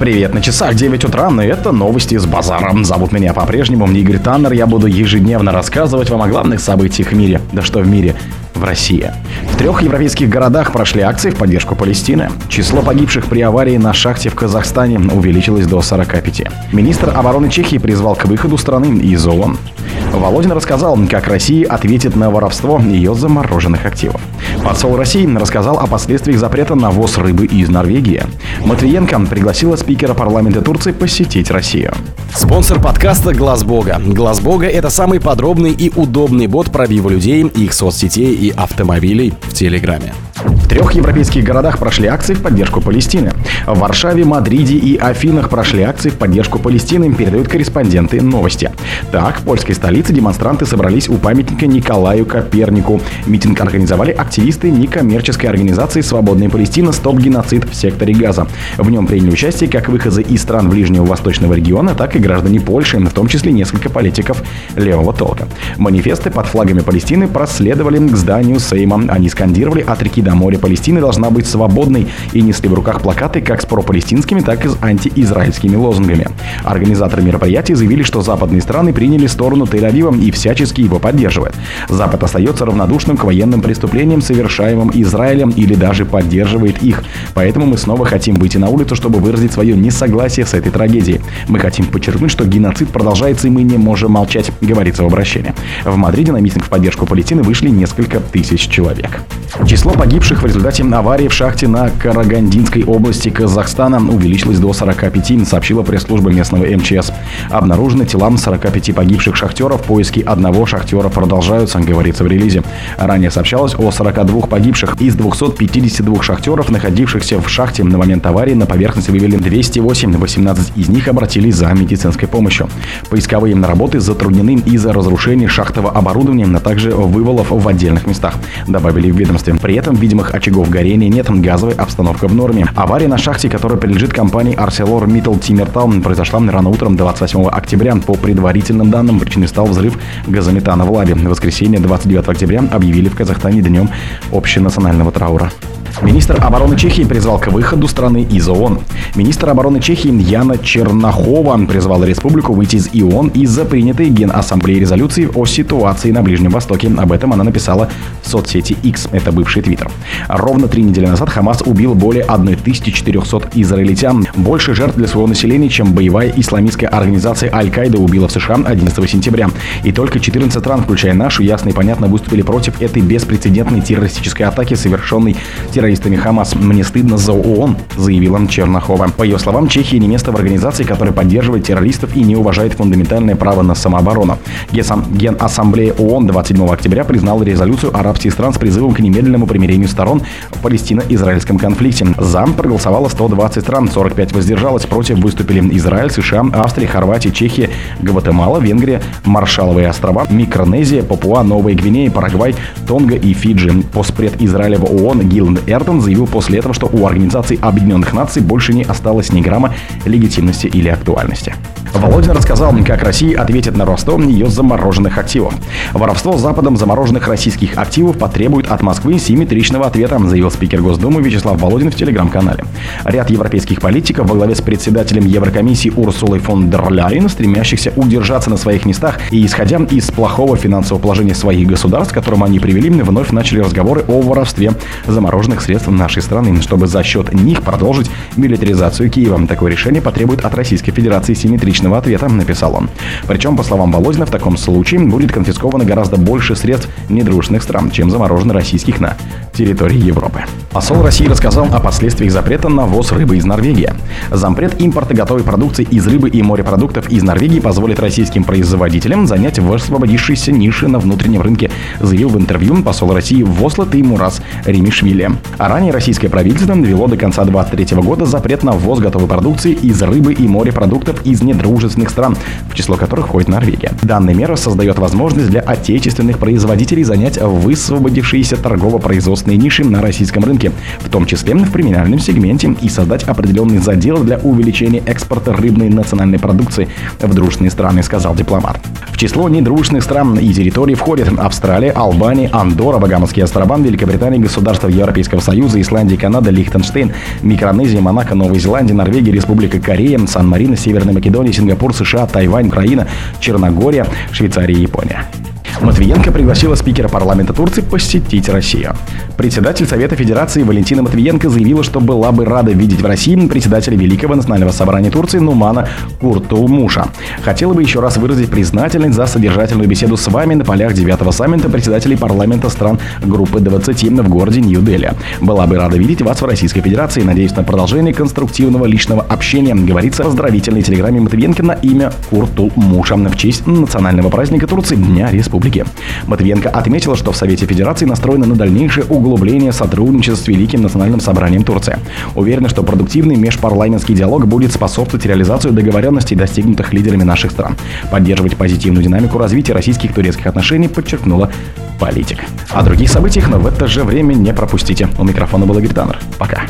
Привет, на часах 9 утра, и это новости с базаром. Зовут меня по-прежнему Игорь Таннер. Я буду ежедневно рассказывать вам о главных событиях в мире. Да что в мире? в России. В трех европейских городах прошли акции в поддержку Палестины. Число погибших при аварии на шахте в Казахстане увеличилось до 45. Министр обороны Чехии призвал к выходу страны из ООН. Володин рассказал, как Россия ответит на воровство ее замороженных активов. Посол России рассказал о последствиях запрета на ввоз рыбы из Норвегии. Матвиенко пригласила спикера парламента Турции посетить Россию. Спонсор подкаста «Глаз Бога». «Глаз Бога» — это самый подробный и удобный бот пробива людей, их соцсетей и автомобилей в Телеграме. В трех европейских городах прошли акции в поддержку Палестины. В Варшаве, Мадриде и Афинах прошли акции в поддержку Палестины, передают корреспонденты новости. Так, в польской столице демонстранты собрались у памятника Николаю Копернику. Митинг организовали активисты некоммерческой организации «Свободная Палестина. Стоп геноцид в секторе Газа». В нем приняли участие как выходцы из стран Ближнего Восточного региона, так и граждане Польши, в том числе несколько политиков левого толка. Манифесты под флагами Палестины проследовали к зданию Сейма. Они скандировали от реки до на море Палестины должна быть свободной и несли в руках плакаты как с пропалестинскими, так и с антиизраильскими лозунгами. Организаторы мероприятия заявили, что западные страны приняли сторону Тель-Авива и всячески его поддерживают. Запад остается равнодушным к военным преступлениям, совершаемым Израилем или даже поддерживает их. Поэтому мы снова хотим выйти на улицу, чтобы выразить свое несогласие с этой трагедией. Мы хотим подчеркнуть, что геноцид продолжается и мы не можем молчать, говорится в обращении. В Мадриде на митинг в поддержку Палестины вышли несколько тысяч человек. Число погибших погибших в результате аварии в шахте на Карагандинской области Казахстана увеличилось до 45, сообщила пресс-служба местного МЧС. Обнаружены тела 45 погибших шахтеров. Поиски одного шахтера продолжаются, говорится в релизе. Ранее сообщалось о 42 погибших. Из 252 шахтеров, находившихся в шахте на момент аварии, на поверхность вывели 208. 18 из них обратились за медицинской помощью. Поисковые работы затруднены из-за разрушения шахтового оборудования, а также вывалов в отдельных местах, добавили в ведомстве. При этом видимых очагов горения нет, газовая обстановка в норме. Авария на шахте, которая принадлежит компании ArcelorMittal Timmertal, произошла рано утром 28 октября. По предварительным данным, причиной стал взрыв газометана в лаве. В воскресенье 29 октября объявили в Казахстане днем общенационального траура. Министр обороны Чехии призвал к выходу страны из ООН. Министр обороны Чехии Яна Чернахова призвала республику выйти из ИОН из-за принятой Генассамблеей резолюции о ситуации на Ближнем Востоке. Об этом она написала в соцсети X, это бывший твиттер. Ровно три недели назад Хамас убил более 1400 израильтян. Больше жертв для своего населения, чем боевая исламистская организация Аль-Каида убила в США 11 сентября. И только 14 стран, включая нашу, ясно и понятно выступили против этой беспрецедентной террористической атаки, совершенной террористами террористами Хамас. Мне стыдно за ООН, заявила Чернахова. По ее словам, Чехия не место в организации, которая поддерживает террористов и не уважает фундаментальное право на самооборону. Генассамблея ООН 27 октября признала резолюцию арабских стран с призывом к немедленному примирению сторон в Палестино-израильском конфликте. За проголосовало 120 стран, 45 воздержалось, против выступили Израиль, США, Австрия, Хорватия, Чехия, Гватемала, Венгрия, Маршаловые острова, Микронезия, Папуа, Новая Гвинея, Парагвай, Тонга и Фиджи. Постпред Израиля в ООН Гиланд Эрден заявил после этого, что у Организации Объединенных Наций больше не осталось ни грамма легитимности или актуальности. Володин рассказал, как Россия ответит на Ростов ее замороженных активов. Воровство Западом замороженных российских активов потребует от Москвы симметричного ответа, заявил спикер Госдумы Вячеслав Володин в телеграм-канале. Ряд европейских политиков во главе с председателем Еврокомиссии Урсулой фон дер Ляйен, стремящихся удержаться на своих местах и исходя из плохого финансового положения своих государств, к которому они привели, вновь начали разговоры о воровстве замороженных средств нашей страны, чтобы за счет них продолжить милитаризацию Киева. Такое решение потребует от Российской Федерации симметричного личного ответа, написал он. Причем, по словам Володина, в таком случае будет конфисковано гораздо больше средств недружных стран, чем заморожено российских на территории Европы. Посол России рассказал о последствиях запрета на ввоз рыбы из Норвегии. Зампред импорта готовой продукции из рыбы и морепродуктов из Норвегии позволит российским производителям занять высвободившиеся ниши на внутреннем рынке, заявил в интервью посол России в Осло Теймурас Римишвили. А ранее российское правительство ввело до конца 2023 года запрет на ввоз готовой продукции из рыбы и морепродуктов из недружных дружественных стран, в число которых входит Норвегия. Данная мера создает возможность для отечественных производителей занять высвободившиеся торгово-производственные ниши на российском рынке, в том числе в премиальном сегменте, и создать определенный задел для увеличения экспорта рыбной национальной продукции в дружественные страны, сказал дипломат. Число недружественных стран и территорий входят Австралия, Албания, Андорра, Багамские острова, Великобритания, государства Европейского Союза, Исландия, Канада, Лихтенштейн, Микронезия, Монако, Новая Зеландия, Норвегия, Республика Корея, Сан-Марино, Северная Македония, Сингапур, США, Тайвань, Украина, Черногория, Швейцария и Япония. Матвиенко пригласила спикера парламента Турции посетить Россию. Председатель Совета Федерации Валентина Матвиенко заявила, что была бы рада видеть в России председателя Великого национального собрания Турции Нумана Куртулмуша. Хотела бы еще раз выразить признательность за содержательную беседу с вами на полях 9 саммита председателей парламента стран группы 20 в городе Нью-Дели. Была бы рада видеть вас в Российской Федерации. Надеюсь на продолжение конструктивного личного общения, говорится в поздравительной телеграмме Матвиенко на имя Куртулмуша в честь национального праздника Турции Дня Республики республики. Матвиенко отметила, что в Совете Федерации настроено на дальнейшее углубление сотрудничества с Великим национальным собранием Турции. Уверена, что продуктивный межпарламентский диалог будет способствовать реализации договоренностей, достигнутых лидерами наших стран. Поддерживать позитивную динамику развития российских турецких отношений, подчеркнула политик. О других событиях, но в это же время не пропустите. У микрофона был Игорь Таннер. Пока.